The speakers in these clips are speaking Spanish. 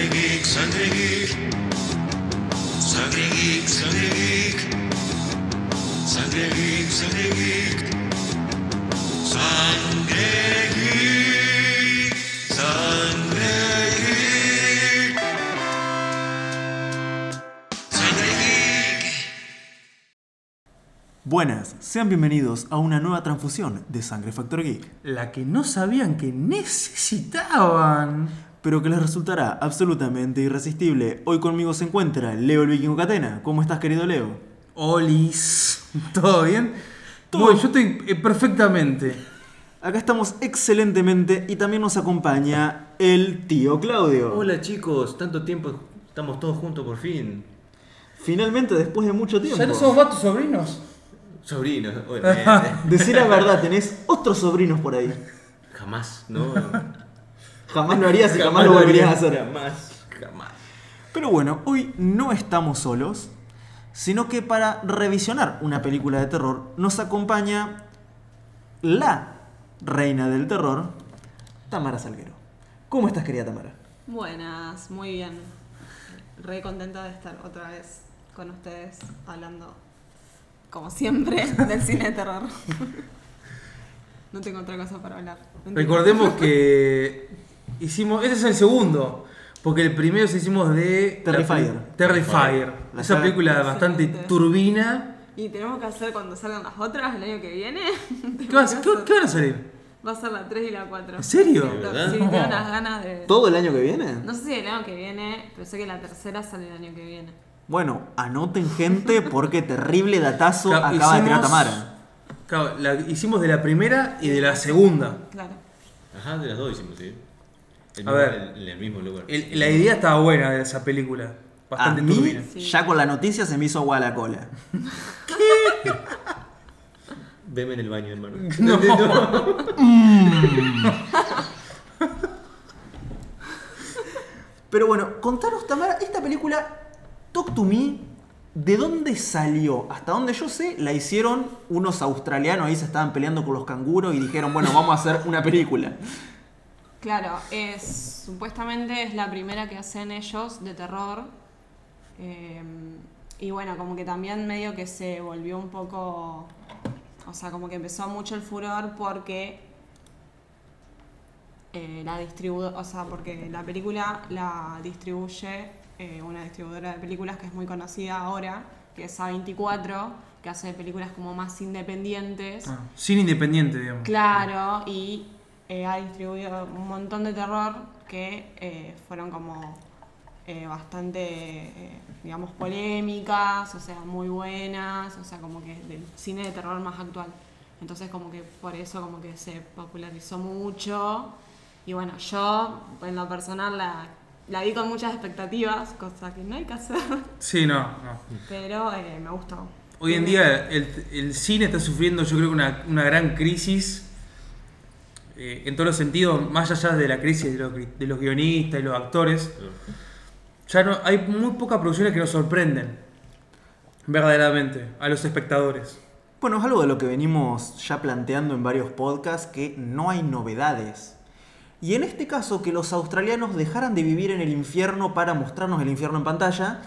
Sangre geek, sangre geek. Sangre geek, sangre geek. Sangre geek, sangre geek. Sangre geek. Sangre geek. Sangre geek. Buenas, sean bienvenidos a una nueva transfusión de Sangre Factor Geek, La que no sabían que necesitaban. Pero que les resultará absolutamente irresistible. Hoy conmigo se encuentra Leo el Vikingo Catena. ¿Cómo estás, querido Leo? Olis. ¿Todo bien? Todo. Yo estoy eh, perfectamente. Acá estamos excelentemente y también nos acompaña el tío Claudio. Hola chicos, tanto tiempo, estamos todos juntos por fin. Finalmente, después de mucho tiempo. ¿Ya no somos más tus sobrinos? Sobrinos, obviamente. Decir la verdad, tenés otros sobrinos por ahí. jamás, ¿no? Jamás lo harías y jamás, lo volverías a hacer. Jamás, jamás. Pero bueno, hoy no estamos solos, sino que para revisionar una película de terror nos acompaña la reina del terror, Tamara Salguero. ¿Cómo estás, querida Tamara? Buenas, muy bien. Re contenta de estar otra vez con ustedes hablando, como siempre, del cine de terror. No tengo otra cosa para hablar. Mentira. Recordemos que hicimos. Este es el segundo. Porque el primero se hicimos de. Terrifier. la- Terrifier. La Esa película bastante Excelente. turbina. Y tenemos que hacer cuando salgan las otras el año que viene. ¿Qué, vas- qué- qué van a salir? Va a ser la 3 y la 4. ¿En serio? Sí, tengo unas ganas de. ¿Todo el año que viene? No sé si el año que viene, pero sé que la tercera sale el año que viene. Bueno, anoten gente porque terrible datazo Claro, acaba de tirar Tamara. Claro, la hicimos de la primera y de la segunda. Claro. Ajá, de las dos hicimos, sí. El A mismo- ver. En el mismo lugar. El- la idea estaba buena de esa película. A Bastante mí, turbina. Sí. ya con la noticia se me hizo agua a la cola. Veme en el baño, hermano. Pero bueno, contanos, Tamara, esta película, Talk to Me, ¿de dónde salió? Hasta donde yo sé, la hicieron unos australianos, ahí se estaban peleando con los canguros y dijeron, bueno, vamos a hacer una película. Claro, es supuestamente es la primera que hacen ellos de terror. Eh, y bueno, como que también medio que se volvió un poco. O sea, como que empezó mucho el furor porque eh, la distribu o sea, porque la película la distribuye eh, una distribuidora de películas que es muy conocida ahora, que es A24, que hace películas como más independientes. Ah, cine independiente, digamos. Claro, y eh, ha distribuido un montón de terror que eh, fueron como eh, bastante, eh, digamos, polémicas, o sea, muy buenas, o sea, como que del cine de terror más actual. Entonces como que por eso como que se popularizó mucho. Y bueno, yo en lo personal la, la vi con muchas expectativas, cosa que no hay que hacer, Sí, no, no. pero eh, me gustó. Hoy en día el, el cine está sufriendo yo creo que una, una gran crisis eh, en todos los sentidos, más allá de la crisis de los, gui- de los guionistas y los actores. Ya no, hay muy pocas producciones que nos sorprenden, verdaderamente, a los espectadores. Bueno, es algo de lo que venimos ya planteando en varios podcasts, que no hay novedades. Y en este caso, que los australianos dejaran de vivir en el infierno para mostrarnos el infierno en pantalla,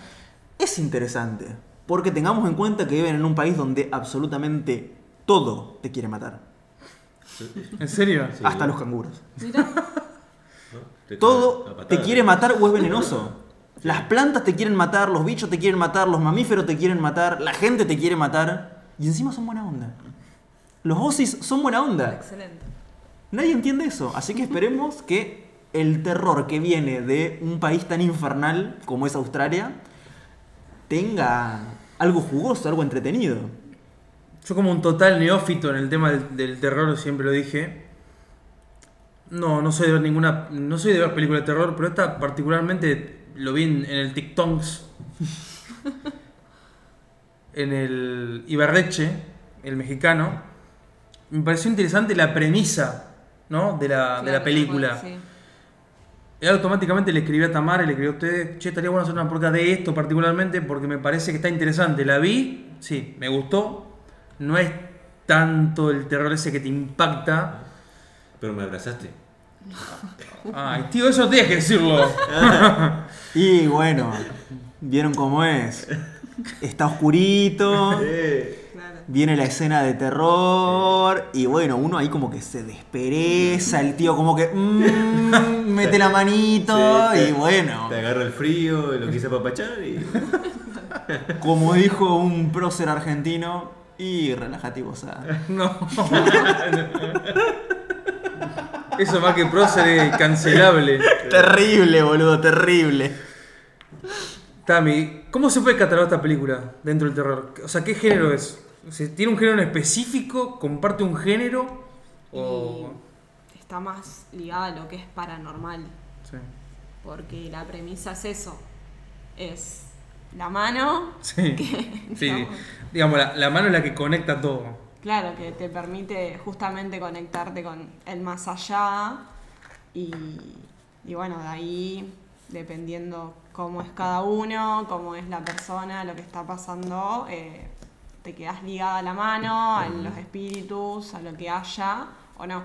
es interesante. Porque tengamos en cuenta que viven en un país donde absolutamente todo te quiere matar. ¿En serio? Sí. Hasta los canguros. Todo te quiere matar o es venenoso. Las plantas te quieren matar, los bichos te quieren matar, los mamíferos te quieren matar, la gente te quiere matar. Y encima son buena onda. Los Aussies son buena onda. excelente. Nadie entiende eso. Así que esperemos que el terror que viene de un país tan infernal como es Australia tenga algo jugoso, algo entretenido. Yo como un total neófito en el tema del, del terror, siempre lo dije. No, no soy de ver ninguna. No soy de ver películas de terror, pero esta particularmente lo vi en, en el TikToks. en el Ibarreche, el mexicano. Me pareció interesante la premisa, ¿no? De la, de la película. sí. Y automáticamente le escribí a Tamara y le escribí a ustedes, che, estaría bueno hacer una podcast de esto particularmente porque me parece que está interesante. La vi, sí, me gustó. No es tanto el terror ese que te impacta. Pero me abrazaste. Ay, tío, eso no tienes que decirlo. Y bueno, vieron cómo es. Está oscurito, viene la escena de terror y bueno, uno ahí como que se despereza, el tío como que mm, mete la manito sí, te- y bueno, Te agarra el frío, lo quise apapachar y. como dijo un prócer argentino, y relájate y gozá. No. Eso más que prócer es cancelable. Terrible, boludo, terrible. Tami, ¿cómo se puede catalogar esta película dentro del terror? O sea, ¿qué género es? ¿Tiene un género en específico? ¿Comparte un género? O... Y está más ligada a lo que es paranormal. Sí. Porque la premisa es eso. Es la mano. Sí. que, Sí, digamos, digamos, la, la mano es la que conecta todo. Claro, que te permite justamente conectarte con el más allá. Y, y bueno, de ahí, dependiendo cómo es cada uno, cómo es la persona, lo que está pasando, eh, te quedas ligada a la mano, a los espíritus, a lo que haya o no.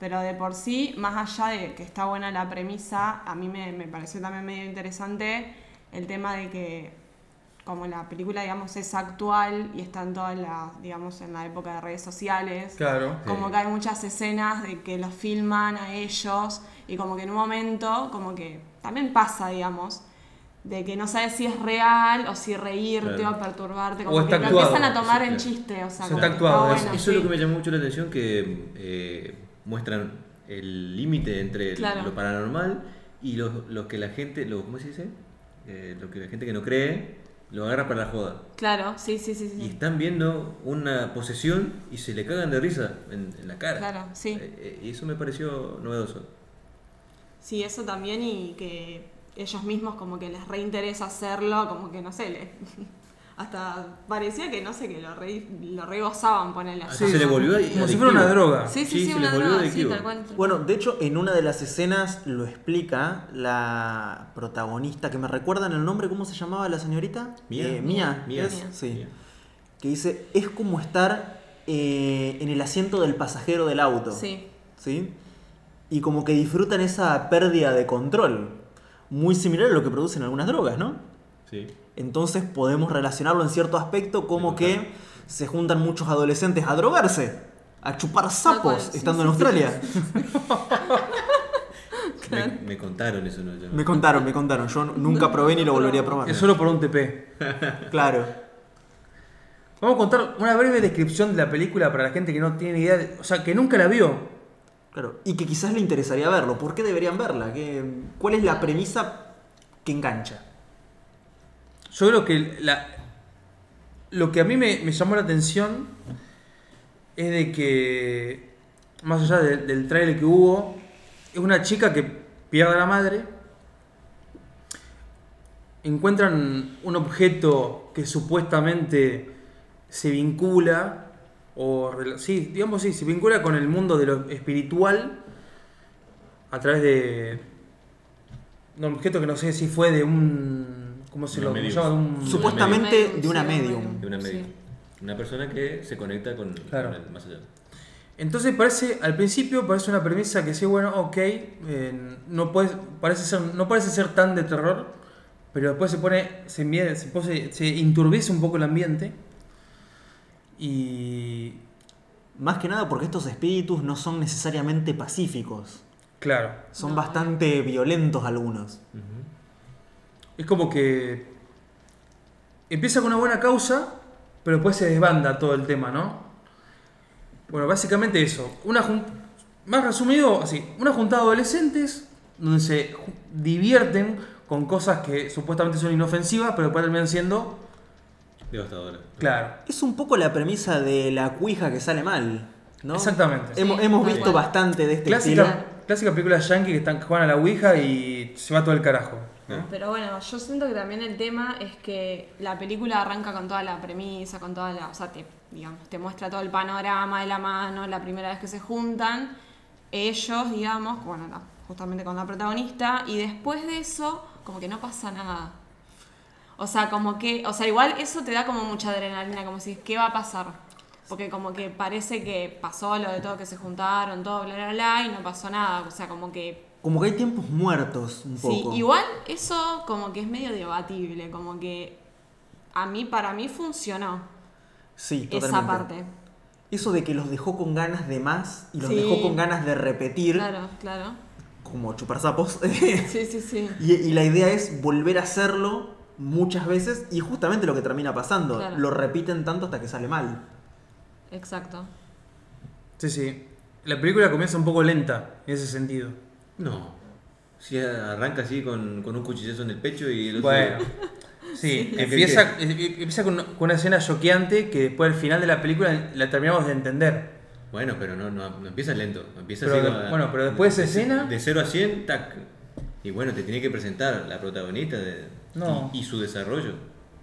Pero de por sí, más allá de que está buena la premisa, a mí me, me pareció también medio interesante el tema de que como la película, digamos, es actual y está en toda la, digamos, en la época de redes sociales, Claro. como Sí. que hay muchas escenas de que los filman a ellos y como que en un momento, como que también pasa, digamos, de que no sabes si es real o si reírte Claro. o perturbarte, O como está que lo actuado. empiezan a tomar Sí, en chiste, o sea, Sí, como está que actuado, está eso- bueno, Eso es lo sí. que me llamó mucho la atención, que eh, muestran el límite entre Claro. lo paranormal y lo, lo que la gente, lo, ¿cómo se dice? Eh, lo que la gente que no cree lo agarra para la joda. Claro, sí, sí, sí, sí. Y están viendo una posesión y se le cagan de risa en, en la cara. Claro, sí. Eh, eh, y eso me pareció novedoso. Sí, eso también y que ellos mismos como que les reinteresa hacerlo, como que no sé, le- hasta parecía que no sé, que lo re, lo re gozaban ponerle así. se le volvió Como si fuera una droga. Sí, sí, Sí, sí, se una droga, sí, adictivo. tal cual. Bueno, de hecho, en una de las escenas lo explica la protagonista, que me recuerdan el nombre, ¿cómo se llamaba la señorita? Mía. Eh, Mía, Mía. ¿es? Mía. Sí. Mía. Que dice, es como estar eh, en el asiento del pasajero del auto. Sí, ¿Sí? Y como que disfrutan esa pérdida de control. Muy similar a lo que producen algunas drogas, ¿no? Sí. Entonces podemos relacionarlo en cierto aspecto como que se juntan muchos adolescentes a drogarse, a chupar sapos estando sí, en sí. Australia. Me, me contaron eso, ¿no? Yo no- Me contaron, me contaron. Yo nunca probé ni lo volvería a probar. Es solo por un TP. Claro. Vamos a contar una breve descripción de la película para la gente que no tiene idea, de- o sea, que nunca la vio. Claro. Y que quizás le interesaría verlo. ¿Por qué deberían verla? ¿Qué- ¿Cuál es la premisa que engancha? Yo creo que la- lo que a mí me, llamó la atención es de que, más allá de- del trailer que hubo, es una chica que pierde a la madre, encuentran un objeto que supuestamente se vincula, o sí, digamos sí, se vincula con el mundo de lo espiritual a través de un objeto que no sé si fue de un, ¿cómo se lo medium. un, Supuestamente Medium, de una medium. De una Sí. médica. Una persona que se conecta con, Claro. con el más allá. Entonces parece, al principio parece una premisa que sí, bueno, ok, eh, no, puede, parece ser, no parece ser tan de terror, pero después se pone, se, se, pose- se enturbece un poco el ambiente y, Más que nada porque estos espíritus no son necesariamente pacíficos. claro, Son No, bastante violentos algunos. Es como que empieza con una buena causa, pero después se desbanda todo el tema, ¿no? Bueno, básicamente eso. Una jun- más resumido, así, una juntada de adolescentes donde se divierten con cosas que supuestamente son inofensivas, pero después terminan siendo, Devastadora. claro, Es un poco la premisa de la cuija que sale mal. ¿no? exactamente. Hemos, Sí, hemos visto bastante de este estilo. Clásica, película yankee que están juegan a la Ouija y se va todo el carajo. Pero bueno, yo siento que también el tema es que la película arranca con toda la premisa, con toda la. O sea, te, digamos, te muestra todo el panorama de la mano, la primera vez que se juntan. Ellos, digamos, bueno, justamente con la protagonista, y después de eso, como que no pasa nada. O sea, como que. O sea, igual eso te da como mucha adrenalina, como si, ¿qué va a pasar? Porque como que parece que pasó lo de todo que se juntaron, todo, bla, bla, bla, y no pasó nada. O sea, como que Como que hay tiempos muertos un Sí, poco. igual eso como que es medio debatible, como que a mí, para mí funcionó Sí, esa totalmente. parte. Eso de que los dejó con ganas de más y los Sí. dejó con ganas de repetir, Claro, claro. como chupar sapos. Sí, sí, sí. y, y la idea es volver a hacerlo muchas veces y justamente lo que termina pasando. Claro. Lo repiten tanto hasta que sale mal. Exacto. Sí, sí. La película comienza un poco lenta en ese sentido. No. Si arranca así con, con un cuchillazo en el pecho y el otro. Bueno. Sí, ¿Qué- empieza, eh, empieza con, con una escena choqueante que después al final de la película la terminamos de entender. Bueno, pero no, no, no empieza lento. Empieza Pero así de- con- bueno, pero después de esa escena- De 0 a 100, tac. Y bueno, te tiene que presentar la protagonista de, No. y, y su desarrollo.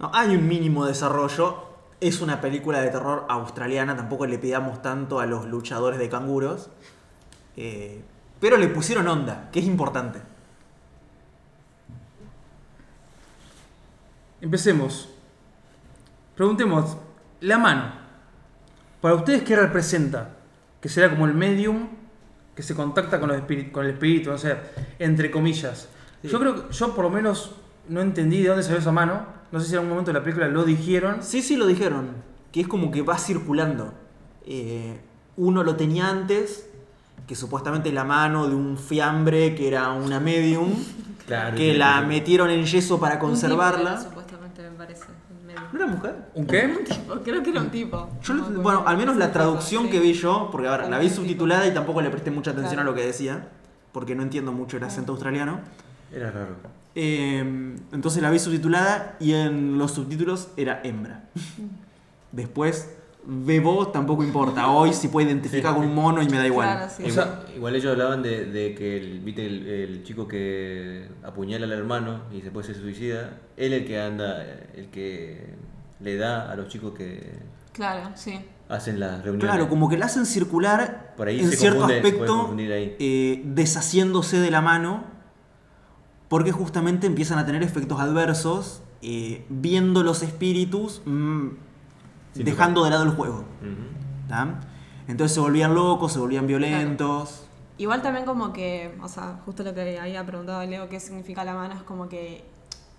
No, hay un mínimo desarrollo. Es una película de terror australiana, tampoco le pidamos tanto a los luchadores de canguros. Eh, pero le pusieron onda, que es importante. Empecemos. Preguntemos, la mano. Para ustedes, ¿qué representa? Que será como el medium que se contacta con, los con el espíritu, no sé, entre comillas. Sí. Yo creo que yo por lo menos no entendí de dónde salió esa mano. No sé si en algún momento de la película lo dijeron. Sí, sí, lo dijeron. Que es como que va circulando. Eh, uno lo tenía antes, que supuestamente la mano de un fiambre que era una medium, Claro. que la metieron en yeso para Un tipo era, conservarla. supuestamente me parece. ¿No era mujer? ¿Un qué? Un tipo, creo que era un tipo. Yo No lo- me acuerdo. bueno, al menos la traducción sí. que vi yo, porque ahora la vi tipo. subtitulada y tampoco le presté mucha atención Claro. a lo que decía, porque no entiendo mucho el acento australiano. Era raro. Eh, entonces la vi subtitulada y en los subtítulos era hembra. Después, Bebo tampoco importa. Hoy si puede identificar con un mono y me da igual. Claro, sí. O sea- igual, ellos hablaban de, de que el, ¿viste el, el chico que apuñala al hermano y después se suicida, él el que anda, el que le da a los chicos que Claro, sí. hacen las reuniones. Claro, como que la hacen circular Por ahí en se cierto confunde, aspecto, ahí. eh, deshaciéndose de la mano, porque justamente empiezan a tener efectos adversos, eh, viendo los espíritus, mm, dejando de lado el juego. ¿tá? Entonces se volvían locos, se volvían violentos. Igual también como que, o sea, justo lo que había preguntado Leo, qué significa la mano, es como que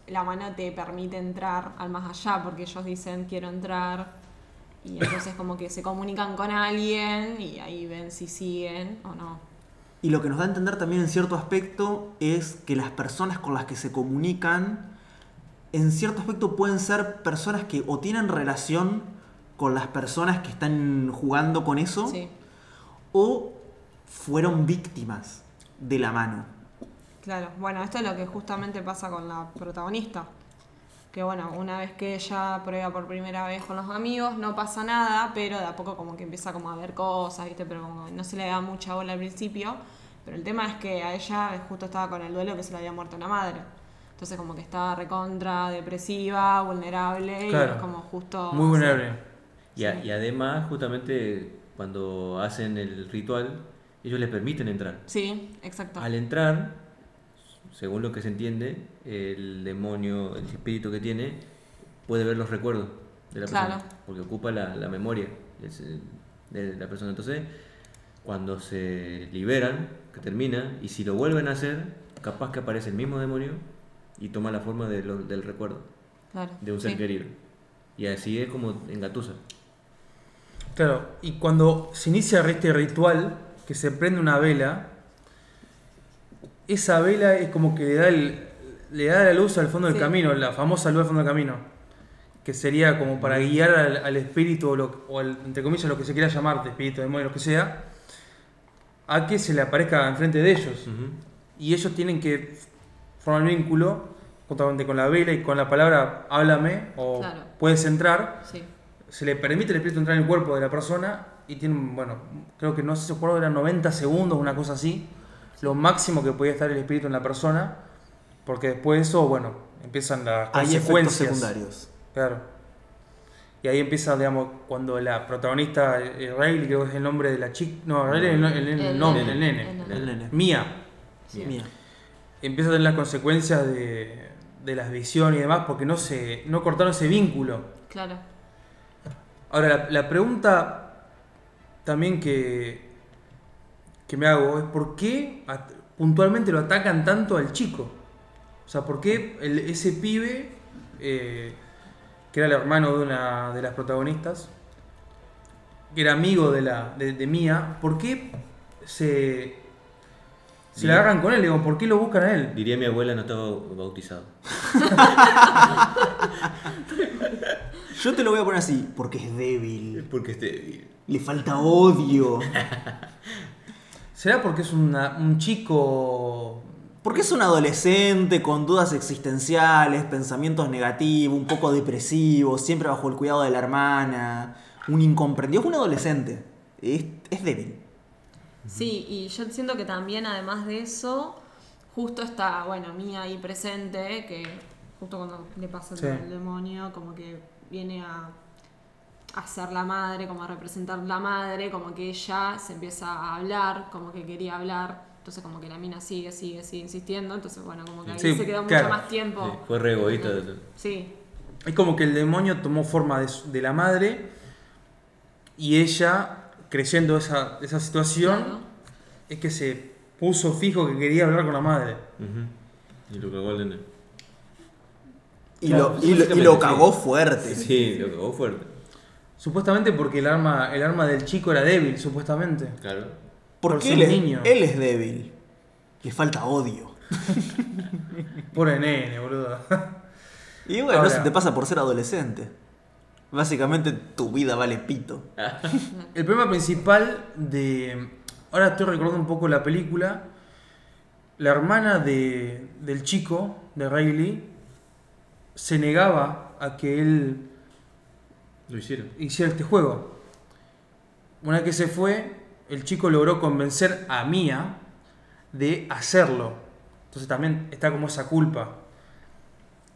la mano te permite entrar al más allá, porque ellos dicen quiero entrar, y entonces como que se comunican con alguien y ahí ven si siguen o no. Y lo que nos da a entender también en cierto aspecto es que las personas con las que se comunican, en cierto aspecto pueden ser personas que o tienen relación con las personas que están jugando con eso, Sí, o fueron víctimas de la mano. claro. Bueno, esto es lo que justamente pasa con la protagonista. Que bueno, una vez que ella prueba por primera vez con los amigos, no pasa nada, pero de a poco como que empieza como a ver cosas, ¿viste? Pero como no se le da mucha bola al principio. Pero el tema es que a ella justo estaba con el duelo que se le había muerto la madre. Entonces como que estaba recontra, depresiva, vulnerable, y es como justo... Muy vulnerable. Y, a- y además, justamente cuando hacen el ritual, ellos les permiten entrar. Sí, exacto. Al entrar, según lo que se entiende, el demonio, el espíritu que tiene, puede ver los recuerdos de la persona. Claro. Porque ocupa la, la memoria de la persona. Entonces, cuando se liberan, que termina, y si lo vuelven a hacer, capaz que aparece el mismo demonio y toma la forma de lo- del recuerdo Claro, de un ser sí. querido. Y así es como engatusa. Claro, y cuando se inicia este ritual, que se prende una vela, esa vela es como que le da, el- le da la luz al fondo del camino, la famosa luz al fondo del camino, que sería como para guiar al, al espíritu, o, lo- o al- entre comillas lo que se quiera llamar, de espíritu, demonio, lo que sea, a que se le aparezca enfrente de ellos. Y ellos tienen que formar vínculo justamente con la vela y con la palabra háblame o Claro. puedes entrar Sí. se le permite al espíritu entrar en el cuerpo de la persona y tiene, bueno, creo que no sé si recuerdo, eran 90 segundos, una cosa así, lo máximo que podía estar el espíritu en la persona, porque después de eso, bueno, empiezan las Hay efectos consecuencias. secundarios. Claro. Y ahí empieza, digamos, cuando la protagonista, eh, Riley, creo que es el nombre de la chica, no, Riley es el, el- el El nombre, nene. el nene, El El nene. Mía, Sí. Mía. empieza a tener las consecuencias de, de las visiones y demás, porque no se no cortaron ese vínculo. Claro. Ahora, la, la pregunta también que, que me hago es por qué puntualmente lo atacan tanto al chico. O sea, ¿por qué el- ese pibe, eh, que era el hermano de una de las protagonistas, que era amigo de, la, de, de Mía, ¿por qué se, se le Diría- agarran con él? Digo, ¿por qué lo buscan a él? Diría mi abuela no estaba bautizado. Yo te lo voy a poner así, porque es débil. Porque este. Le falta odio. ¿Será porque es una- un chico Porque es un adolescente con dudas existenciales, pensamientos negativos, un poco depresivo, siempre bajo el cuidado de la hermana, un incomprendido. Es un adolescente. Es, es débil. Sí, y yo siento que también además de eso, justo está, bueno, Mía ahí presente, que justo cuando le pasa Sí. el demonio, como que viene a, a ser la madre, como a representar la madre, como que ella se empieza a hablar, como que quería hablar, entonces como que la mina sigue, sigue, sigue insistiendo, entonces bueno, como que ahí Sí, se quedó claro. mucho más tiempo. Sí, fue re egoísta. Sí, Es como que el demonio tomó forma de, de la madre y ella, creyendo esa, esa situación, Claro. es que se puso fijo que quería hablar con la madre. Y lo cagó al nene. Y, Claro, lo, y, lo- y lo cagó fuerte. Sí, lo cagó fuerte. Supuestamente porque el arma, el arma del chico era débil, supuestamente. Claro. por Porque ser él es, niño. él es débil. Le falta odio. Pobre nene, boludo. Y bueno, Ahora- eso te pasa por ser adolescente. Básicamente tu vida vale pito. El problema principal de. Ahora estoy recordando un poco la película. La hermana de, del chico, de Riley, se negaba a que él Lo hicieron. hiciera este juego. Una vez que se fue, el chico logró convencer a Mia de hacerlo. Entonces también está como esa culpa.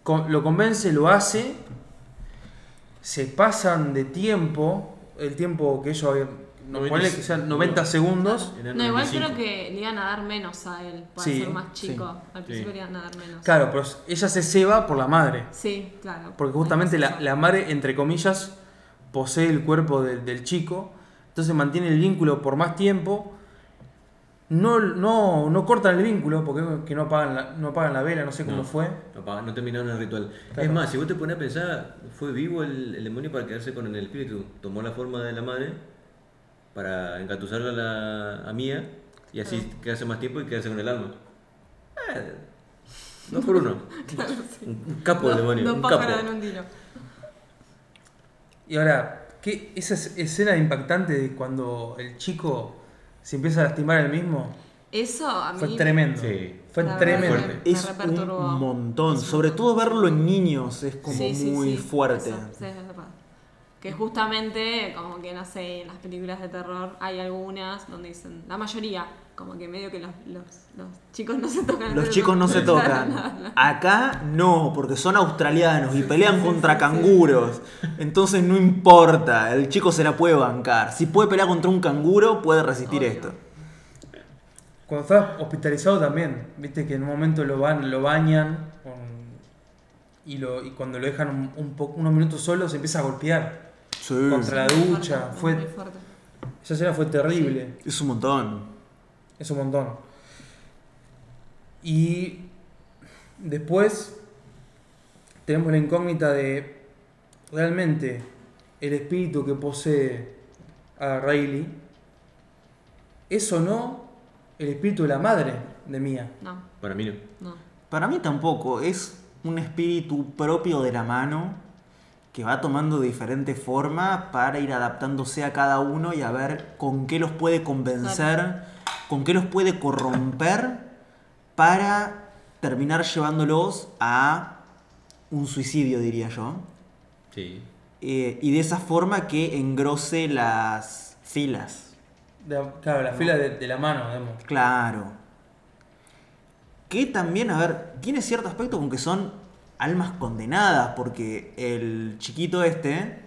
Con- lo convence, lo hace, se pasan de tiempo, el tiempo que ellos habían, no, 90 ponele que sean 90 segundos. No, igual 95. creo que le iban a dar menos a él para Sí, ser más chico. Al Sí. principio le iban a dar menos. Claro, pero ella se ceba por la madre. Sí, claro. Porque justamente la, la madre, entre comillas, posee el cuerpo del- del chico. Entonces mantiene el vínculo por más tiempo. No, no, no cortan el vínculo porque que no apagan la, no apagan la vela, no sé cómo No. fue. No, no terminaron el ritual. Claro. Es más, si vos te pones a pensar, fue vivo el, el demonio para quedarse con el espíritu. Tomó la forma de la madre para engatusarla a, la, a Mía y así quedarse más tiempo y quedarse con el alma. Eh, dos por uno. Un, un capo el demonio. Un capo. en un tiro. Y ahora, ¿qué, esa es- escena impactante de cuando el chico se empieza a lastimar el mismo Eso a mí. fue tremendo. Sí. Fue La tremendo. que- Me Es un montón. Sobre todo verlo en niños es como Sí, sí, muy sí, fuerte. eso, sí, es verdad. Que justamente, como que no sé, en las películas de terror hay algunas donde dicen, la mayoría, como que medio que los, los, los chicos no se tocan. Los chicos no se tocan. no, no. Acá no, porque son australianos y pelean contra canguros. Entonces no importa, el chico se la puede bancar. Si puede pelear contra un canguro, puede resistir Obvio. esto. Cuando está hospitalizado también, viste que en un momento lo van, lo bañan con- y, lo, y cuando lo dejan un, un po- unos minutos solo se empieza a golpear Sí, contra la ducha. fuerte, Fue, muy fuerte. esa escena fue terrible. es un montón. Es un montón. Y después tenemos la incógnita de realmente el espíritu que posee a Riley es o no el espíritu de la madre de Mia. No, Para mí no. no. Para mí tampoco, es un espíritu propio de la mano que va tomando diferente forma para ir adaptándose a cada uno y a ver con qué los puede convencer, con qué los puede corromper para terminar llevándolos a un suicidio, diría yo. Sí. Eh, y de esa forma que engrose las filas. De- claro, la fila de, de la mano, digamos. Claro. Que también, a ver, tiene cierto aspecto con que son almas condenadas, porque el chiquito este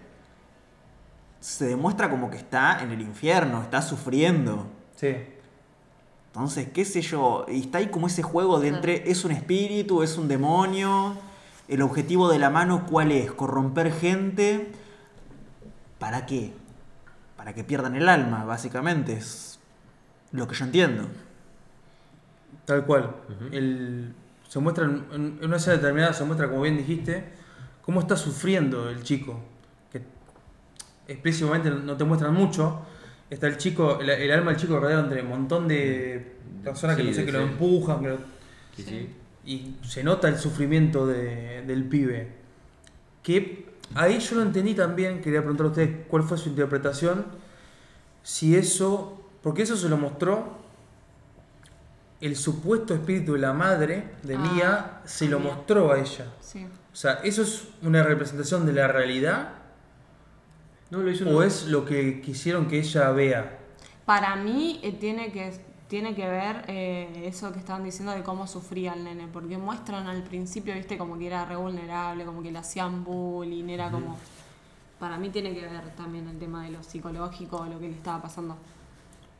se demuestra como que está en el infierno, está sufriendo. Sí. Entonces, qué sé yo, y está ahí como ese juego de entre es un espíritu, es un demonio, el objetivo de la mano cuál es, corromper gente ¿Para qué? Para que pierdan el alma, básicamente. Es lo que yo entiendo. Tal cual. El- se muestra en, en- en una escena determinada, se muestra, como bien dijiste, cómo está sufriendo el chico. Que explícitamente no te muestran mucho. Está el chico, el, el alma del chico rodeado entre un montón de personas que no sé, que lo empujan, que lo- Sí, sí. y se nota el sufrimiento de- del pibe. Que ahí yo lo entendí también, quería preguntar a ustedes cuál fue su interpretación, si eso, porque eso se lo mostró el supuesto espíritu de la madre de Ah, Mía, se lo mostró a ella. Sí. O sea, ¿eso es una representación de la realidad No, lo hizo o una- es lo que quisieron que ella vea? Para mí eh, tiene que tiene que ver eh, eso que estaban diciendo de cómo sufría el nene, porque muestran al principio, viste, como que era re vulnerable, como que le hacían bullying, era como... Para mí tiene que ver también el tema de lo psicológico, lo que le estaba pasando.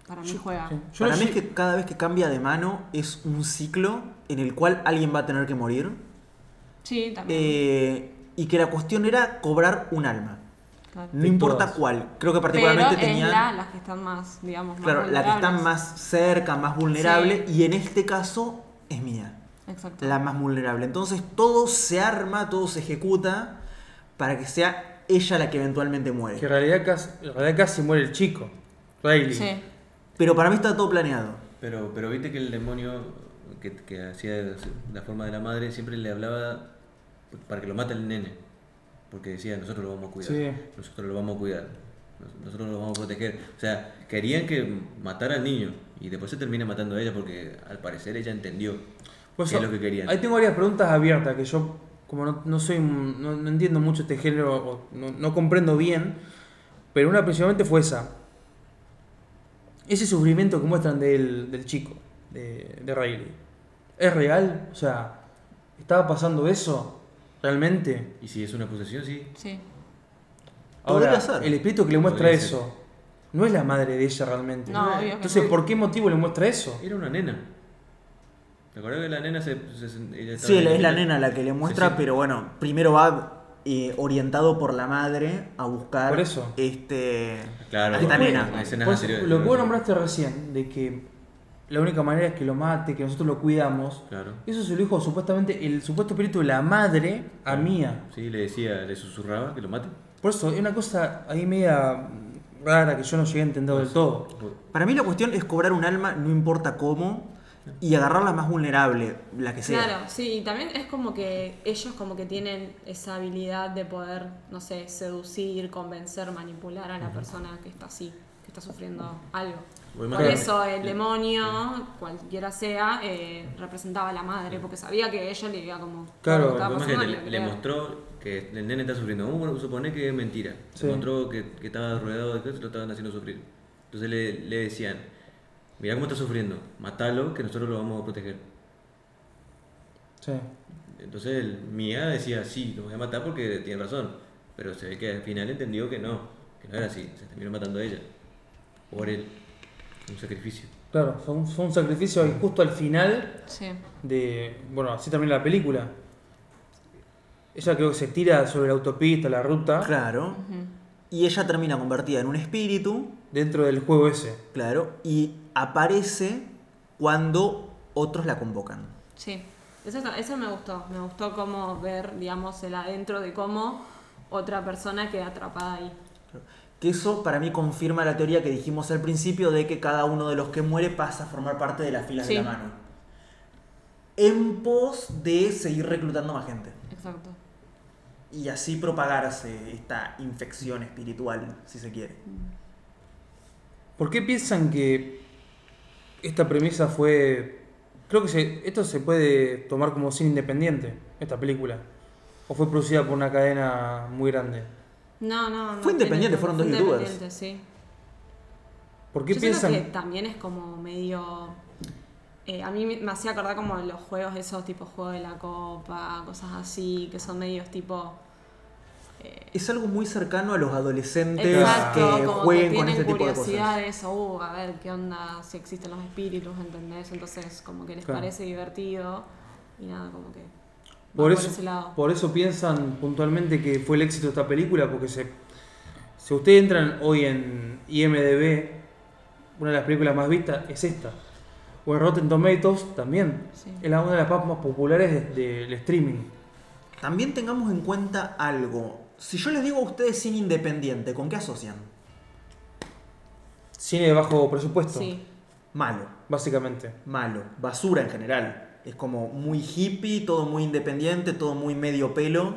Para mí juega. Sí. Yo Para no mí es que cada vez que cambia de mano es un ciclo en el cual alguien va a tener que morir. Sí, también. eh, y que la cuestión era cobrar un alma. Claro. No importa todas. cuál. Creo que Pero particularmente es la, las que están más, digamos, más Claro, la que está vulnerables. más cerca, más vulnerable, Sí. y en este caso es mía, Exacto. la más vulnerable. Entonces todo se arma, todo se ejecuta para que sea ella la que eventualmente muere. Que en realidad casi, en realidad casi muere el chico, Riley. Sí. Pero para mí está todo planeado. Pero, pero viste que el demonio que, que hacía la forma de la madre siempre le hablaba para que lo mate el nene. Porque decía, nosotros lo vamos a cuidar. Sí. Nosotros lo vamos a cuidar. nos- Nosotros lo vamos a proteger. O sea, querían que matara al niño. Y después se termina matando a ella porque al parecer ella entendió qué eso, es lo que querían. Ahí tengo varias preguntas abiertas que yo, como no, no soy, no, no entiendo mucho este género, o no, no comprendo bien, pero una principalmente fue esa. Ese sufrimiento que muestran del, del chico, de, de Riley, ¿es real? O sea, ¿estaba pasando eso realmente? Y si es una posesión, sí. Sí. Ahora, el espíritu que le muestra Podría ser. eso, no es la madre de ella realmente. No, obvio que Entonces, no. ¿por qué motivo le muestra eso? Era una nena. ¿Te acuerdas que la nena se... se- se- ella estaba Sí, en es la nena la que le muestra, Sí, sí. pero bueno, primero va eh, orientado por la madre a buscar Por eso. este Claro, a esta bueno, nena. Las escenas Por eso, anteriores. lo que vos nombraste recién, de que la única manera es que lo mate, que nosotros lo cuidamos, Claro. eso se lo dijo supuestamente el supuesto espíritu de la madre a Mía. Sí, le decía, le susurraba que lo mate. Por eso, es una cosa ahí media rara que yo no llegué a entender del todo. Para mí la cuestión es cobrar un alma, no importa cómo, y agarrar la más vulnerable, la que sea. Claro, sí, y también es como que ellos como que tienen esa habilidad de poder, no sé, seducir, convencer, manipular a la persona que está así, que está sufriendo algo. Por eso el demonio, cualquiera sea, eh, representaba a la madre, porque sabía que ella le iba como... Claro, pasando, le, le mostró que el nene está sufriendo. Vamos a suponer que es mentira. Sí. Le mostró que, que estaba rodeado de cosas y lo estaban haciendo sufrir. Entonces le, le decían, mira cómo está sufriendo, matalo que nosotros lo vamos a proteger. Sí. Entonces el Mía decía, sí, lo voy a matar porque tiene razón. Pero se ve que al final entendió que no, que no era así. Se terminó matando a ella. Por él. Un sacrificio. Claro, fue un, fue un sacrificio ahí justo al final Sí, de. Bueno, así termina la película. Ella creo que se tira sobre la autopista, la ruta, Claro. Y ella termina convertida en un espíritu, dentro del juego ese. claro, y aparece cuando otros la convocan. sí. Eso, eso me gustó, me gustó como ver, digamos, el adentro de cómo otra persona queda atrapada ahí. Que eso para mí confirma la teoría que dijimos al principio de que cada uno de los que muere pasa a formar parte de las filas Sí. de la mano. En pos de seguir reclutando más gente. Exacto. Y así propagarse esta infección espiritual, si se quiere. ¿Por qué piensan que esta premisa fue... Creo que se- esto se puede tomar como cine independiente, esta película. ¿O fue producida por una cadena muy grande? No, no, no. Fue independiente, fueron fue dos youtubers. independiente, Sí. ¿Por qué Yo piensan...? que también es como medio. eh, a mí me hacía acordar como los juegos esos tipo juego de la copa, cosas así, que son medios tipo. eh, Es algo muy cercano a los adolescentes exacto, que jueguen que con este tipo de curiosidad cosas. de eso, uh, a ver qué onda, si existen los espíritus, ¿entendés? Entonces como que les Claro. parece divertido y nada, como que. Por eso, ese lado. por eso piensan puntualmente que fue el éxito de esta película, porque se, Si ustedes entran hoy en IMDB, una de las películas más vistas es esta. O en Rotten Tomatoes también. Sí. Es la- una de las más más populares de- del streaming. También tengamos en cuenta algo. Si yo les digo a ustedes cine independiente, ¿con qué asocian? Cine de bajo presupuesto, Sí. Malo, básicamente. malo, basura en general. Es como muy hippie, todo muy independiente, todo muy medio pelo.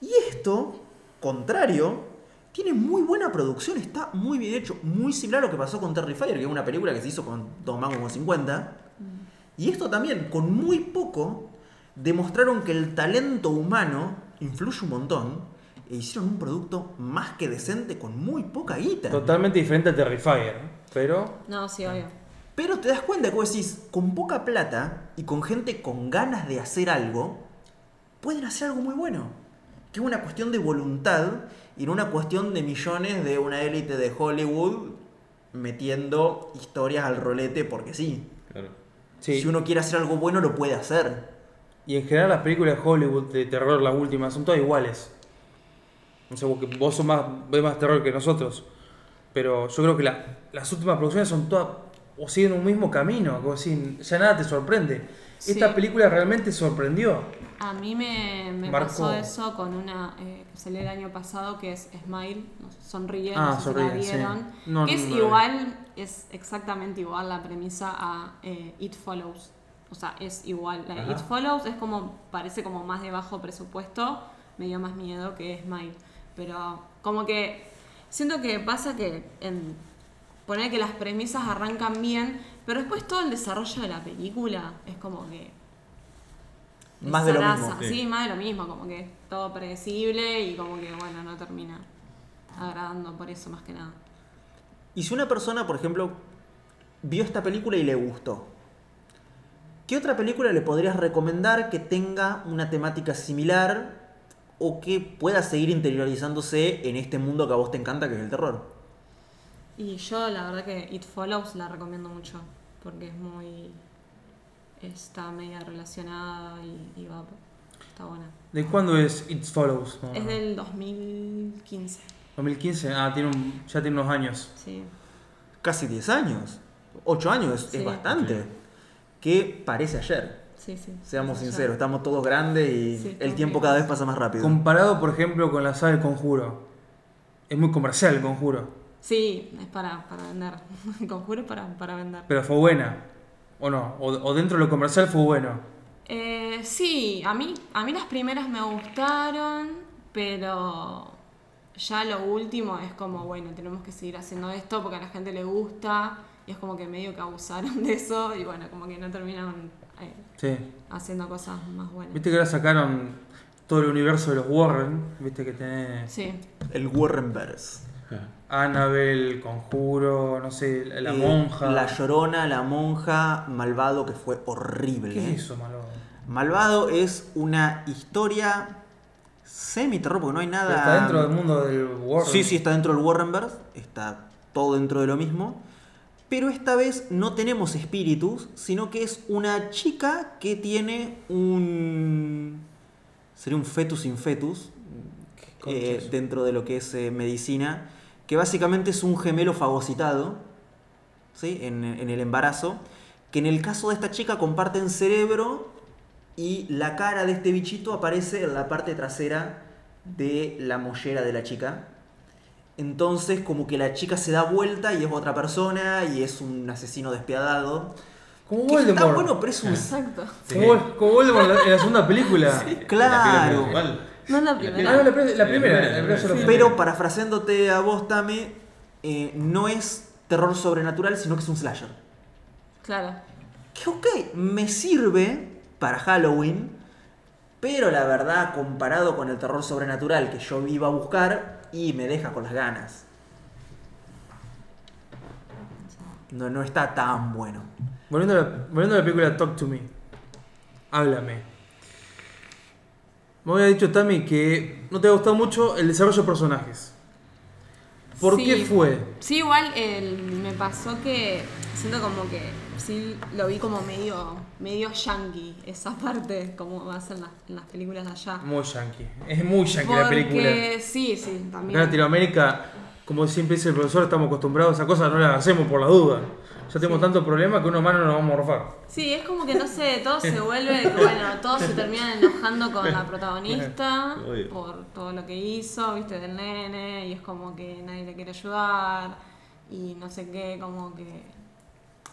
Y esto, contrario, tiene muy buena producción, está muy bien hecho, muy similar a lo que pasó con Terrifier, que es una película que se hizo con dos mangos con 50. Y esto también, con muy poco, demostraron que el talento humano influye un montón e hicieron un producto más que decente con muy poca guita. Totalmente diferente a Terrifier. Pero No, sí, obvio. Pero te das cuenta que vos decís, con poca plata y con gente con ganas de hacer algo, pueden hacer algo muy bueno. Que es una cuestión de voluntad y no una cuestión de millones de una élite de Hollywood metiendo historias al rolete porque sí. Claro. sí. Si uno quiere hacer algo bueno, lo puede hacer. Y en general las películas de Hollywood de terror, las últimas, son todas iguales. No sé, vos, sos más, ves más terror que nosotros. Pero yo creo que la- las últimas producciones son todas, o siguen un mismo camino, vos decís, ya nada te sorprende. Sí. Esta película realmente sorprendió. A mí me, me pasó eso con una eh, que salió el año pasado que es Smile, Sonríe, Ah, no sé si la sí. vieron. No, que no, es igual, es exactamente igual la premisa a eh, It Follows. O sea, es igual. La de Ajá. It Follows es como, parece como más de bajo presupuesto, me dio más miedo que Smile. Pero como que siento que pasa que en poner que las premisas arrancan bien, pero después todo el desarrollo de la película es como que Más de lo mismo. Sí. Sí. más de lo mismo, como que es todo predecible y como que, bueno, no termina agradando por eso más que nada. Y si una persona, por ejemplo, vio esta película y le gustó, ¿qué otra película le podrías recomendar que tenga una temática similar o que pueda seguir interiorizándose en este mundo que a vos te encanta, que es el terror? Y yo la verdad que It Follows la recomiendo mucho, porque es muy... está media relacionada y, y va... está buena. ¿De cuándo es It Follows? No, Es no. del 2015, 2015. Ah, tiene un- ya tiene unos años. sí. Casi 10 años. 8 años es, Sí. bastante. Que parece ayer. Sí, sí. Seamos sinceros, estamos todos grandes y Sí, el tiempo cada vez pasa más rápido. Comparado, por ejemplo, con la saga del Conjuro. Es muy comercial el Conjuro. Sí, es para, para vender. Conjuro para, para vender. Pero fue buena. ¿O no? O, o dentro de lo comercial fue bueno. Eh, sí, a mí, a mí las primeras me gustaron, pero ya lo último es como, bueno, tenemos que seguir haciendo esto porque a la gente le gusta y es como que medio que abusaron de eso y bueno, como que no terminaron eh, Sí. haciendo cosas más buenas. Viste que ahora sacaron todo el universo de los Warren. Viste que tenés Sí, El Warrenverse. Annabelle, Conjuro, no sé, la, Eh, monja. La Llorona, la monja, Malvado, que fue horrible. ¿Qué es eso, malo? Malvado es una historia semi-terror, porque no hay nada... Pero está dentro del mundo del Warren. Sí, sí, está dentro del Warrenverse, está todo dentro de lo mismo. Pero esta vez no tenemos espíritus, sino que es una chica que tiene un... Sería un fetus in fetus, eh, dentro de lo que es eh, medicina, que básicamente es un gemelo fagocitado, ¿sí? En, en el embarazo, que en el caso de esta chica comparten cerebro y la cara de este bichito aparece en la parte trasera de la mollera de la chica. Entonces como que la chica se da vuelta y es otra persona y es un asesino despiadado. Como Que está Voldemort. bueno, pero es un... exacto. Como, como Voldemort en la- en la segunda película. Claro. No es la Ah, primera. no, la, pri- la primera. La primera. Pero parafraseándote a vos, Tame, eh, no es terror sobrenatural, sino que es un slasher. Claro. Que ok, me sirve para Halloween, pero la verdad, comparado con el terror sobrenatural que yo iba a buscar, y me deja con las ganas. No, no está tan bueno. Volviendo a, la, volviendo a la película Talk to Me. Háblame. Me había dicho Tami que no te ha gustado mucho el desarrollo de personajes. ¿Por Sí. qué fue? Sí, igual el- me pasó que siento como que sí lo vi como medio medio yankee esa parte, como hacen en las, en las películas de allá. Muy yankee. Es muy yankee la película. Sí, sí, Acá en también. Latinoamérica, como siempre dice el profesor, estamos acostumbrados a cosas, no las hacemos por la duda. Ya tenemos tantos problemas que uno humano nos vamos a morfar. Sí, es como que no sé, todo se vuelve, bueno, todos se terminan enojando con la protagonista Obvio. por todo lo que hizo, viste, del nene, y es como que nadie le quiere ayudar, y no sé qué, como que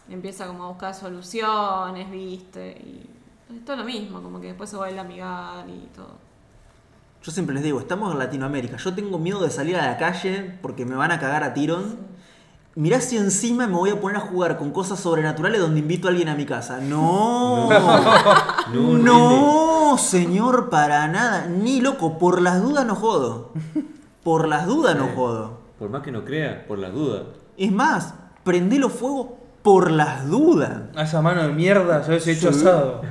empieza como a buscar soluciones, viste, y es todo lo mismo, como que después se vuelve a amigar y todo. Yo siempre les digo, estamos en Latinoamérica. Yo tengo miedo de salir a la calle porque me van a cagar a tirón. Mirá si encima me voy a poner a jugar con cosas sobrenaturales donde invito a alguien a mi casa. No. No, No, señor, para nada. Ni loco, por las dudas no jodo. Por las dudas no Sí. jodo. Por más que no crea, por las dudas. Es más, prendelo fuego por las dudas. A esa mano de mierda, ya hubiese hecho Sí. asado.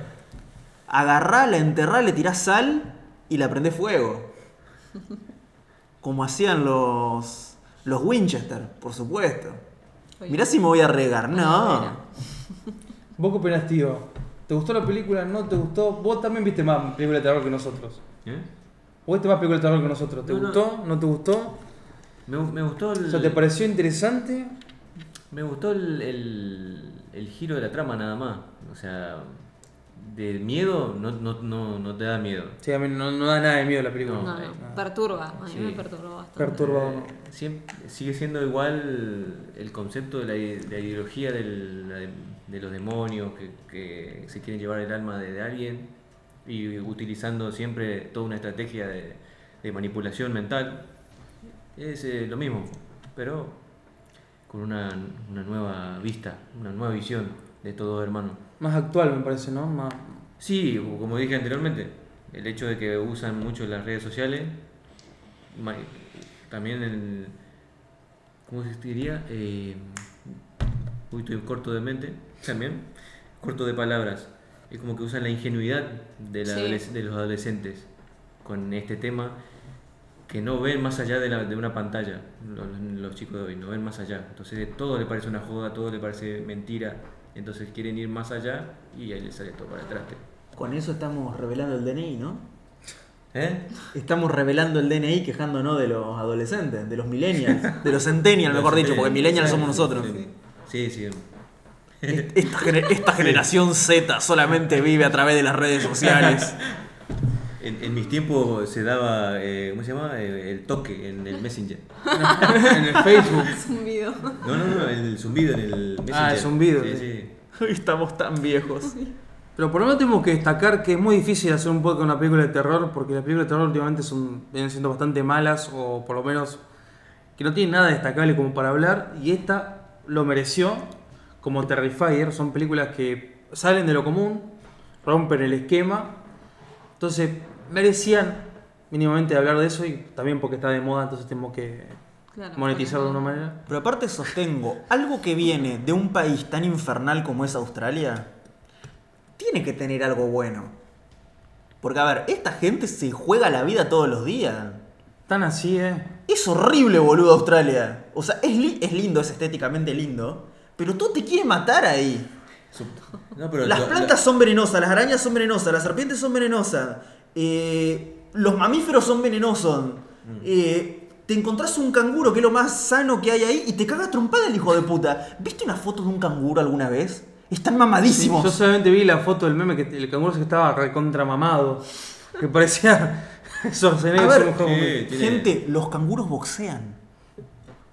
Agarrala, enterrá, le tirás sal y la prendés fuego. Como hacían los, los Winchester, por supuesto. Oye. Mirá si me voy a regar. No. ¿Vos qué opinás, tío? ¿Te gustó la película? ¿No te gustó? Vos también viste más películas de terror que nosotros. ¿Eh? ¿Vos viste más películas de terror que nosotros? ¿Te No, no. gustó? ¿No te gustó? Me, me gustó el, O sea, ¿te pareció interesante? me gustó el, el, el giro de la trama nada más. O sea, de miedo no, no, no, no te da miedo. Sí, a mí no, no da nada de miedo la película. No, no, perturba, a mí Sí. me perturbó bastante. Perturbado. Eh, siempre, sigue siendo igual el concepto de la, de la ideología del- de, de los demonios que, que se quieren llevar el alma de, de alguien y utilizando siempre toda una estrategia de, de manipulación mental. Es eh, lo mismo, pero con una, una nueva vista, una nueva visión de todos hermanos. Más actual, me parece, ¿no? Más... Sí, como dije anteriormente, el hecho de que usan mucho las redes sociales, también el, ¿cómo se diría? Eh, uy, estoy corto de mente, también, corto de palabras. Es como que usan la ingenuidad de, la Sí. de los adolescentes con este tema que no ven más allá de, la- de una pantalla, los, los chicos de hoy, no ven más allá. Entonces todo le parece una joda, todo le parece mentira, entonces quieren ir más allá y ahí les sale todo para atrás. Con eso estamos revelando el DNI, ¿no? ¿Eh? Estamos revelando el DNI quejándonos de los adolescentes, de los millennials, de los centennials, mejor dicho, porque millennials somos nosotros. Sí, sí. Esta, gener- esta generación Z solamente vive a través de las redes sociales. En, en mis tiempos se daba, eh, ¿cómo se llama? Eh, el toque en el Messenger. en el Facebook. Zumbido. No, no, no, el zumbido en el Messenger. Ah, el zumbido, Sí, sí. sí. Hoy estamos tan viejos. Pero por lo menos tenemos que destacar que es muy difícil hacer un podcast con una película de terror, porque las películas de terror últimamente son, vienen siendo bastante malas, o por lo menos que no tienen nada destacable como para hablar, y esta lo mereció, como Terrifier, son películas que salen de lo común, rompen el esquema, entonces merecían mínimamente hablar de eso, y también porque está de moda, entonces tenemos que Claro, monetizarlo de una manera. Pero aparte sostengo, algo que viene de un país tan infernal como es Australia, tiene que tener algo bueno. Porque a ver, esta gente se juega la vida todos los días. Tan así, ¿eh? Es horrible, boludo, Australia. O sea, es, li- es lindo, es estéticamente lindo, pero todo te quiere matar ahí. No, pero Las lo- plantas son venenosas, las arañas son venenosas, las serpientes son venenosas, eh, los mamíferos son venenosos. eh, te encontrás un canguro que es lo más sano que hay ahí y te caga trompada el hijo de puta. ¿Viste una foto de un canguro alguna vez? Están mamadísimos. Yo solamente vi la foto del meme que el canguro que estaba recontra mamado. Que parecía Schwarzenegger. A ver, tiene- Gente, los canguros boxean.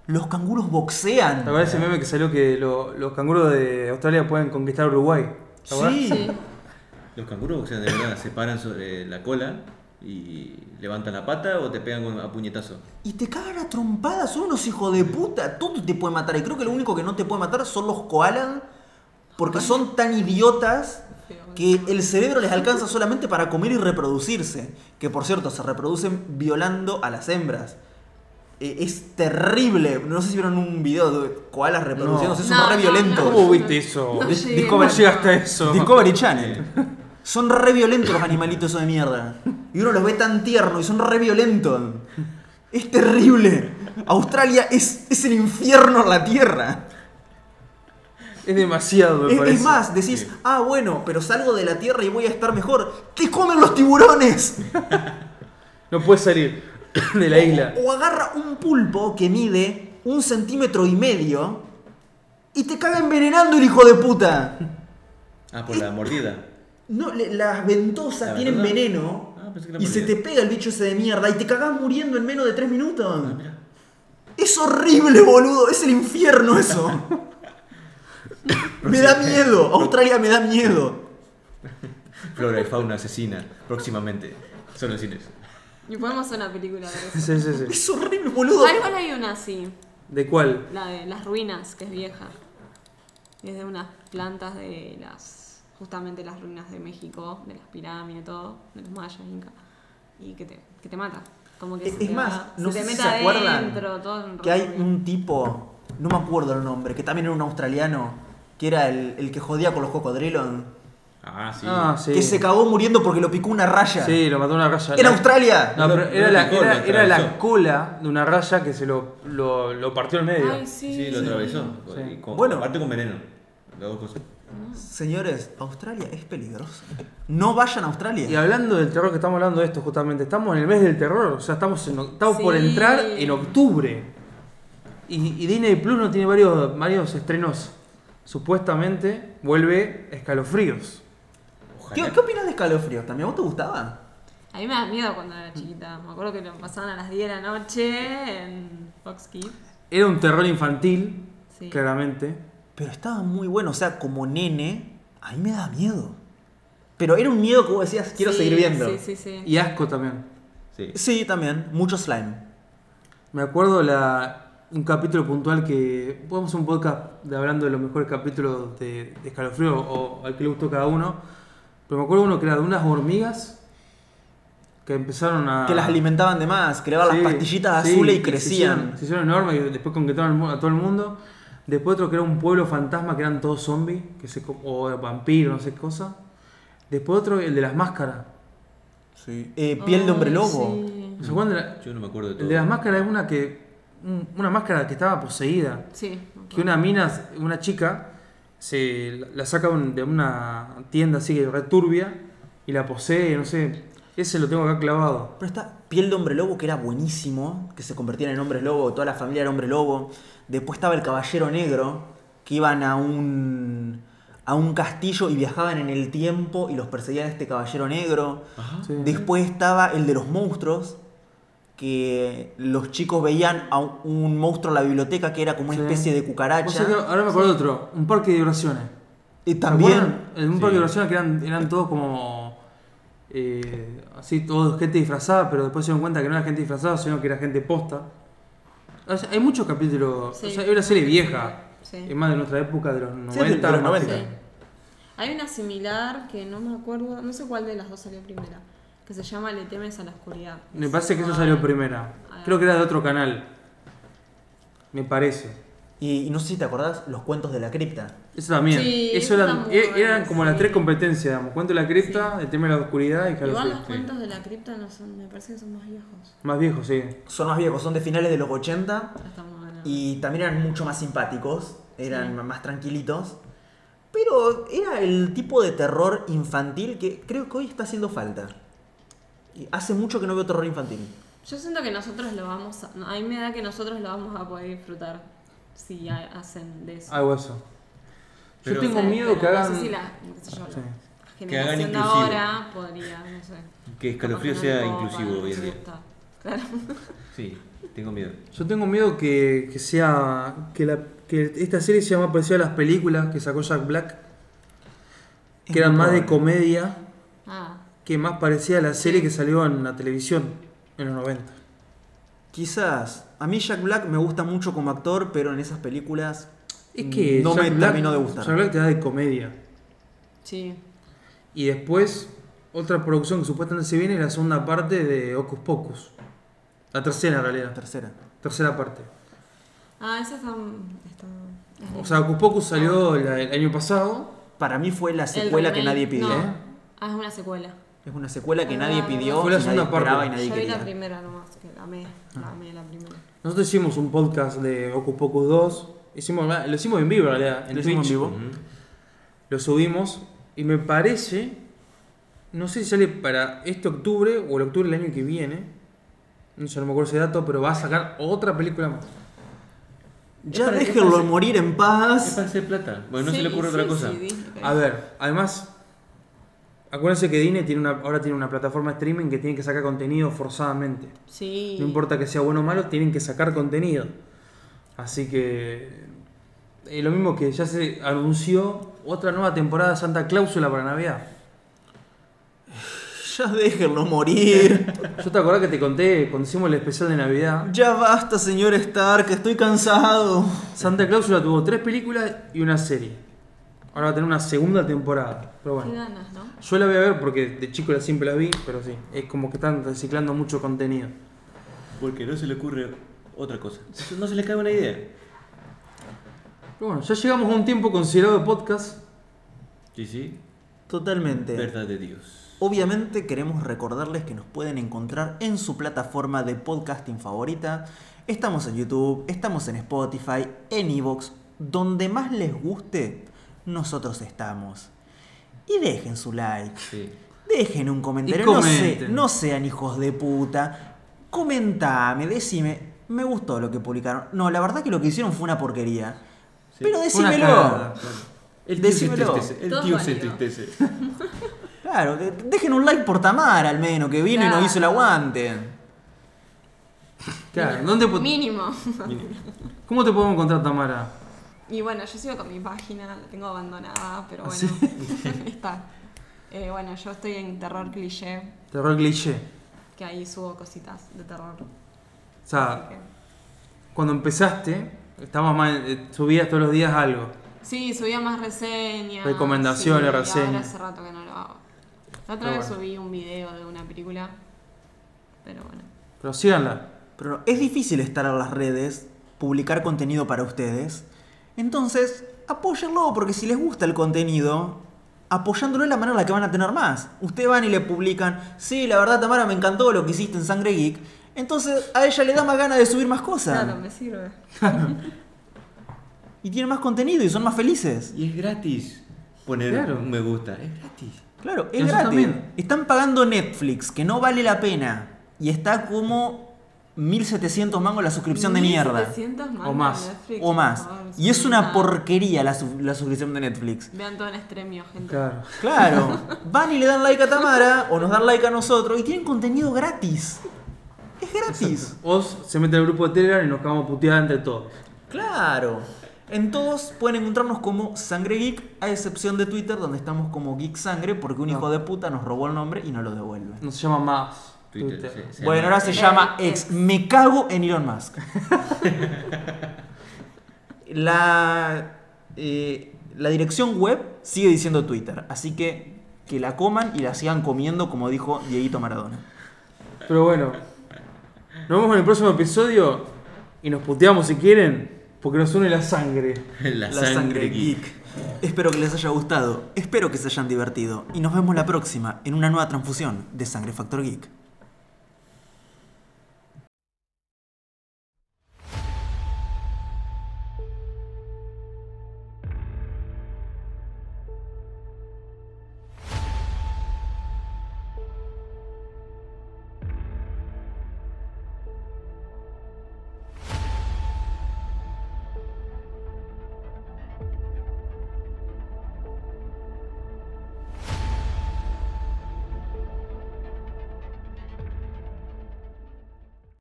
Los canguros boxean. ¿Te acuerdas ese meme que salió que lo- los canguros de Australia pueden conquistar Uruguay? ¿Te? Sí. Los canguros, o sea, de verdad, se paran sobre la cola y levantan la pata o te pegan a puñetazo. Y te cagan a trompadas, son unos hijos de puta. Todo te puede matar. Y creo que lo único que no te puede matar son los koalas. Porque son tan idiotas que el cerebro les alcanza solamente para comer y reproducirse. Que por cierto, se reproducen violando a las hembras. Eh, es terrible. No sé si vieron un video de koalas reproduciéndose. Son No, re no, violentos. ¿Cómo viste eso? Llegué. Discovery- ¿Cómo llegaste a eso? Discovery Channel. Son re violentos los animalitos esos de mierda. Y uno los ve tan tierno y son re violentos. Es terrible. Australia es, es el infierno en la Tierra. Es demasiado, me Es, parece. es más, decís, ah, bueno, pero salgo de la Tierra y voy a estar mejor. ¡Te comen los tiburones! No puedes salir de la isla. O agarra un pulpo que mide un centímetro y medio y te caga envenenando el hijo de puta. Ah, por la mordida. No, le- las ventosas ¿La tienen ventosa? veneno Ah, pensé que la y se te pega el bicho ese de mierda y te cagás muriendo en menos de tres minutos. Ah, mira. Es horrible, boludo. Es el infierno eso. me da miedo. Australia me da miedo. Flora y fauna asesina, próximamente. Solo en cines. Y podemos hacer una película de eso. Sí, sí, sí. Es horrible, boludo. Ah, igual hay una así, ¿De cuál? la de las ruinas, que es vieja. Es de unas plantas de las, justamente las ruinas de México, de las pirámides, todo, de los mayas, incas. Y que te, que te mata. Como que Es- se es te más, va- no se sé te si meta se acuerdan adentro, todo en Que hay un tipo, no me acuerdo el nombre, que también era un australiano, que era el, el que jodía con los cocodrilos. Ah, sí. Ah, sí. Que se cagó muriendo porque lo picó una raya. Sí, lo mató una raya. ¡En La- Australia! No, pero era, la, era, era la cola de una raya que se lo, lo, lo partió en medio. Ay, sí. Sí, lo atravesó. Sí. Con- Bueno. Aparte con veneno. Las dos cosas. Señores, Australia es peligroso. No vayan a Australia. Y hablando del terror que estamos hablando de esto justamente, estamos en el mes del terror, o sea, estamos, en- estamos por Sí. entrar en octubre. Y, y Disney Plus no tiene varios, varios estrenos, supuestamente, vuelve Escalofríos. ¿Qué, qué opinas de escalofríos? ¿También a vos te gustaba? A mí me da miedo cuando era chiquita. Me acuerdo que lo pasaban a las 10 de la noche en Fox Kids. Era un terror infantil, Sí. claramente. Pero estaba muy bueno, o sea, como nene, a mí me da miedo. Pero era un miedo que vos decías, quiero Sí, seguir viendo. Sí, sí, sí. Y asco también. Sí. Sí, también, mucho slime. Me acuerdo la, un capítulo puntual que. Podemos hacer un podcast de hablando de los mejores capítulos de, de Escalofrío o al que le gustó cada uno. Pero me acuerdo uno que era de unas hormigas que empezaron a. Que las alimentaban de más, que le daban. Sí, las pastillitas sí, azules y se crecían. hicieron- Se hicieron, enormes y después conquistaron a todo el mundo. Después otro que era un pueblo fantasma que eran todos zombies, que se, o vampiros, no sé qué cosa. Después otro, el de las máscaras. Sí. Eh, piel de hombre lobo. Sí. ¿Se acuerdan de la- Yo no me acuerdo de todo. el de las máscaras es una que. un- Una máscara que estaba poseída. Sí. que una mina, una chica, se la- saca un- de una tienda así que red turbia y la posee, no sé. Ese lo tengo acá clavado. Pero está piel de hombre lobo, que era buenísimo, que se convertían en hombres lobo, toda la familia era hombre lobo. Después estaba el caballero negro, que iban a un, a un castillo y viajaban en el tiempo y los perseguía este caballero negro. Sí. Después estaba el de los monstruos, que los chicos veían a un- monstruo en la biblioteca que era como una Sí. especie de O cucaracha. sea que ahora me acuerdo de otro, un parque de diversiones. Y ¿Se también? En un Sí. parque de diversiones que eran, eran todos como. Eh, así, todos gente disfrazada, pero después se dieron cuenta que no era gente disfrazada, sino que era gente posta. O sea, hay muchos capítulos. Sí. O sea, hay una serie vieja. Sí. Es más de nuestra época, de los Sí, 90. de los más 90. que- Sí. Hay una similar que no me acuerdo, no sé cuál de las dos salió primera, que se llama Le temes a la oscuridad. Me parece que eso salió primera. Creo que era de otro canal. Me parece. Y, y no sé si te acordás los cuentos de la cripta. Eso también. Sí, eso eso eran, e- eran como las tres competencias, digamos. Cuento de la cripta, el tema de la oscuridad y Igual los cuentos de la cripta no son, me parece que son más viejos. Más viejos, sí. Son más viejos, son de finales de los 80 Ya estamos ganando. y también eran mucho más simpáticos, eran Sí. más tranquilitos. Pero era el tipo de terror infantil que creo que hoy está haciendo falta. Y hace mucho que no veo terror infantil. Yo siento que nosotros lo vamos a, a mí me da que nosotros lo vamos a poder disfrutar si ha- hacen de eso. Algo eso. Yo tengo O sea, miedo que hagan. No sé si la, qué sé yo, la Sí. generación de inclusivo. ahora podría, no sé. Que escalofrío que no sea inclusivo no hoy en día. Claro. Sí, tengo miedo. Yo tengo miedo que, que sea. Que, la, que esta serie sea más parecida a las películas que sacó Jack Black. Es Que eran más de comedia. Ah, Que más parecía a la serie que salió en la televisión en los 90. Quizás. A mí Jack Black me gusta mucho como actor, pero en esas películas Es que. no Jack me Black- terminó de gustar. Jack Black te da de comedia. sí. Y después, otra producción que supuestamente se viene es la segunda parte de Hocus Pocus. La tercera en La realidad. tercera. Tercera parte. Ah, esa está. está- O sea, Hocus Pocus salió la- el año pasado. Para mí fue la El secuela que nadie pidió. no. ¿eh? Ah, es una secuela. Es una secuela que Ah, nadie pidió. Fue la segunda parte. esperaba y nadie Yo vi quería. la primera nomás, que la amé, la amé la primera. Nosotros hicimos un podcast de Ocus Pocus 2. Hicimos, lo hicimos en vivo, en realidad, en Lo hicimos Twitch. en vivo. Lo subimos y me parece, no sé si sale para este octubre o el octubre del año que viene. No sé, no me acuerdo ese dato, pero va a sacar otra película más. Ya para- déjenlo es morir en Es paz. para hacer plata. Bueno, no se le ocurre sí, otra cosa. A ver, además, acuérdense que Disney tiene una, ahora tiene una plataforma de streaming que tiene que sacar contenido forzadamente. Sí. No importa que sea bueno o malo, tienen que sacar contenido. Así que. eh, lo mismo que ya se anunció otra nueva temporada de Santa Cláusula para Navidad. Ya déjenlo morir. Yo te acordás que te conté cuando hicimos el especial de Navidad. Ya basta, señor Stark, estoy cansado. Santa Cláusula tuvo tres películas y una serie. Ahora va a tener una segunda temporada. Pero Qué bueno. ganas, ¿no? Yo la voy a ver porque de chico la siempre la vi, pero sí. Es como que están reciclando mucho contenido. Porque no se le ocurre otra cosa. No se le cae una idea. Pero bueno, ya llegamos a un tiempo considerado de podcast. Sí, sí. Totalmente. Verdad de Dios. Obviamente queremos recordarles que nos pueden encontrar en su plataforma de podcasting favorita. Estamos en YouTube, estamos en Spotify, en Evox, donde más les guste, nosotros estamos. Y dejen su like, Sí. dejen un comentario, no, se- no sean hijos de puta. Comentame, decime, me gustó lo que publicaron. No, la verdad que lo que hicieron fue una porquería. Sí. Pero decímelo. cagada. El tío se entristece. El Todo tío se válido. entristece. Claro, dejen un like por Tamara al menos, que vino y nos hizo el aguante. Claro, ¿dónde po- Mínimo. ¿Cómo te podemos encontrar, Tamara? Y bueno, yo sigo con mi página, la tengo abandonada, pero ¿Ah, bueno, está. Eh, bueno, yo estoy en Terror Cliché, Terror cliché. que ahí subo cositas de terror. O sea, que- cuando empezaste, estabas más, eh, subías todos los días algo. Sí, subía más reseñas. Recomendaciones, sí, reseñas. Ahora hace rato que no lo hago. La otra Pero vez bueno. subí un video de una película, pero bueno. Pero síganla. Pero es difícil estar en las redes, publicar contenido para ustedes. Entonces, apóyenlo, porque si les gusta el contenido, apoyándolo es la manera en la que van a tener más. Ustedes van y le publican, sí, la verdad, Tamara, me encantó lo que hiciste en Sangre Geek. Entonces, a ella le da más ganas de subir más cosas. Claro, me sirve. Y tienen más contenido y son más felices. Y es gratis poner Claro. un me gusta. Es gratis. Claro, es Eso gratis. también. Están pagando Netflix, que no vale la pena. Y está como 1700 mangos la suscripción de mierda. 1700 mangas O más. de Netflix, O más. favor, Y es una nada. porquería la, su- la suscripción de Netflix. Vean todo en extremio, gente. Claro. Claro. Van y le dan like a Tamara o nos dan like a nosotros y tienen contenido gratis. Es gratis. O se mete al grupo de Telegram y nos acabamos puteadas entre todos. Claro. En todos pueden encontrarnos como Sangre Geek, a excepción de Twitter, donde estamos como Geek Sangre, porque un hijo de puta nos robó el nombre y no lo devuelve. No se llama más. Twitter, Twitter. sí, se Bueno, llama- ahora se llama ex. Me cago en Elon Musk. la, eh, la dirección web sigue diciendo Twitter, así que que la coman y la sigan comiendo, como dijo Dieguito Maradona. Pero bueno. Nos vemos en el próximo episodio y nos puteamos si quieren, porque nos une la sangre. La, sangre, geek. Espero que les haya gustado, espero que se hayan divertido y nos vemos la próxima en una nueva transfusión de Sangre Factor Geek.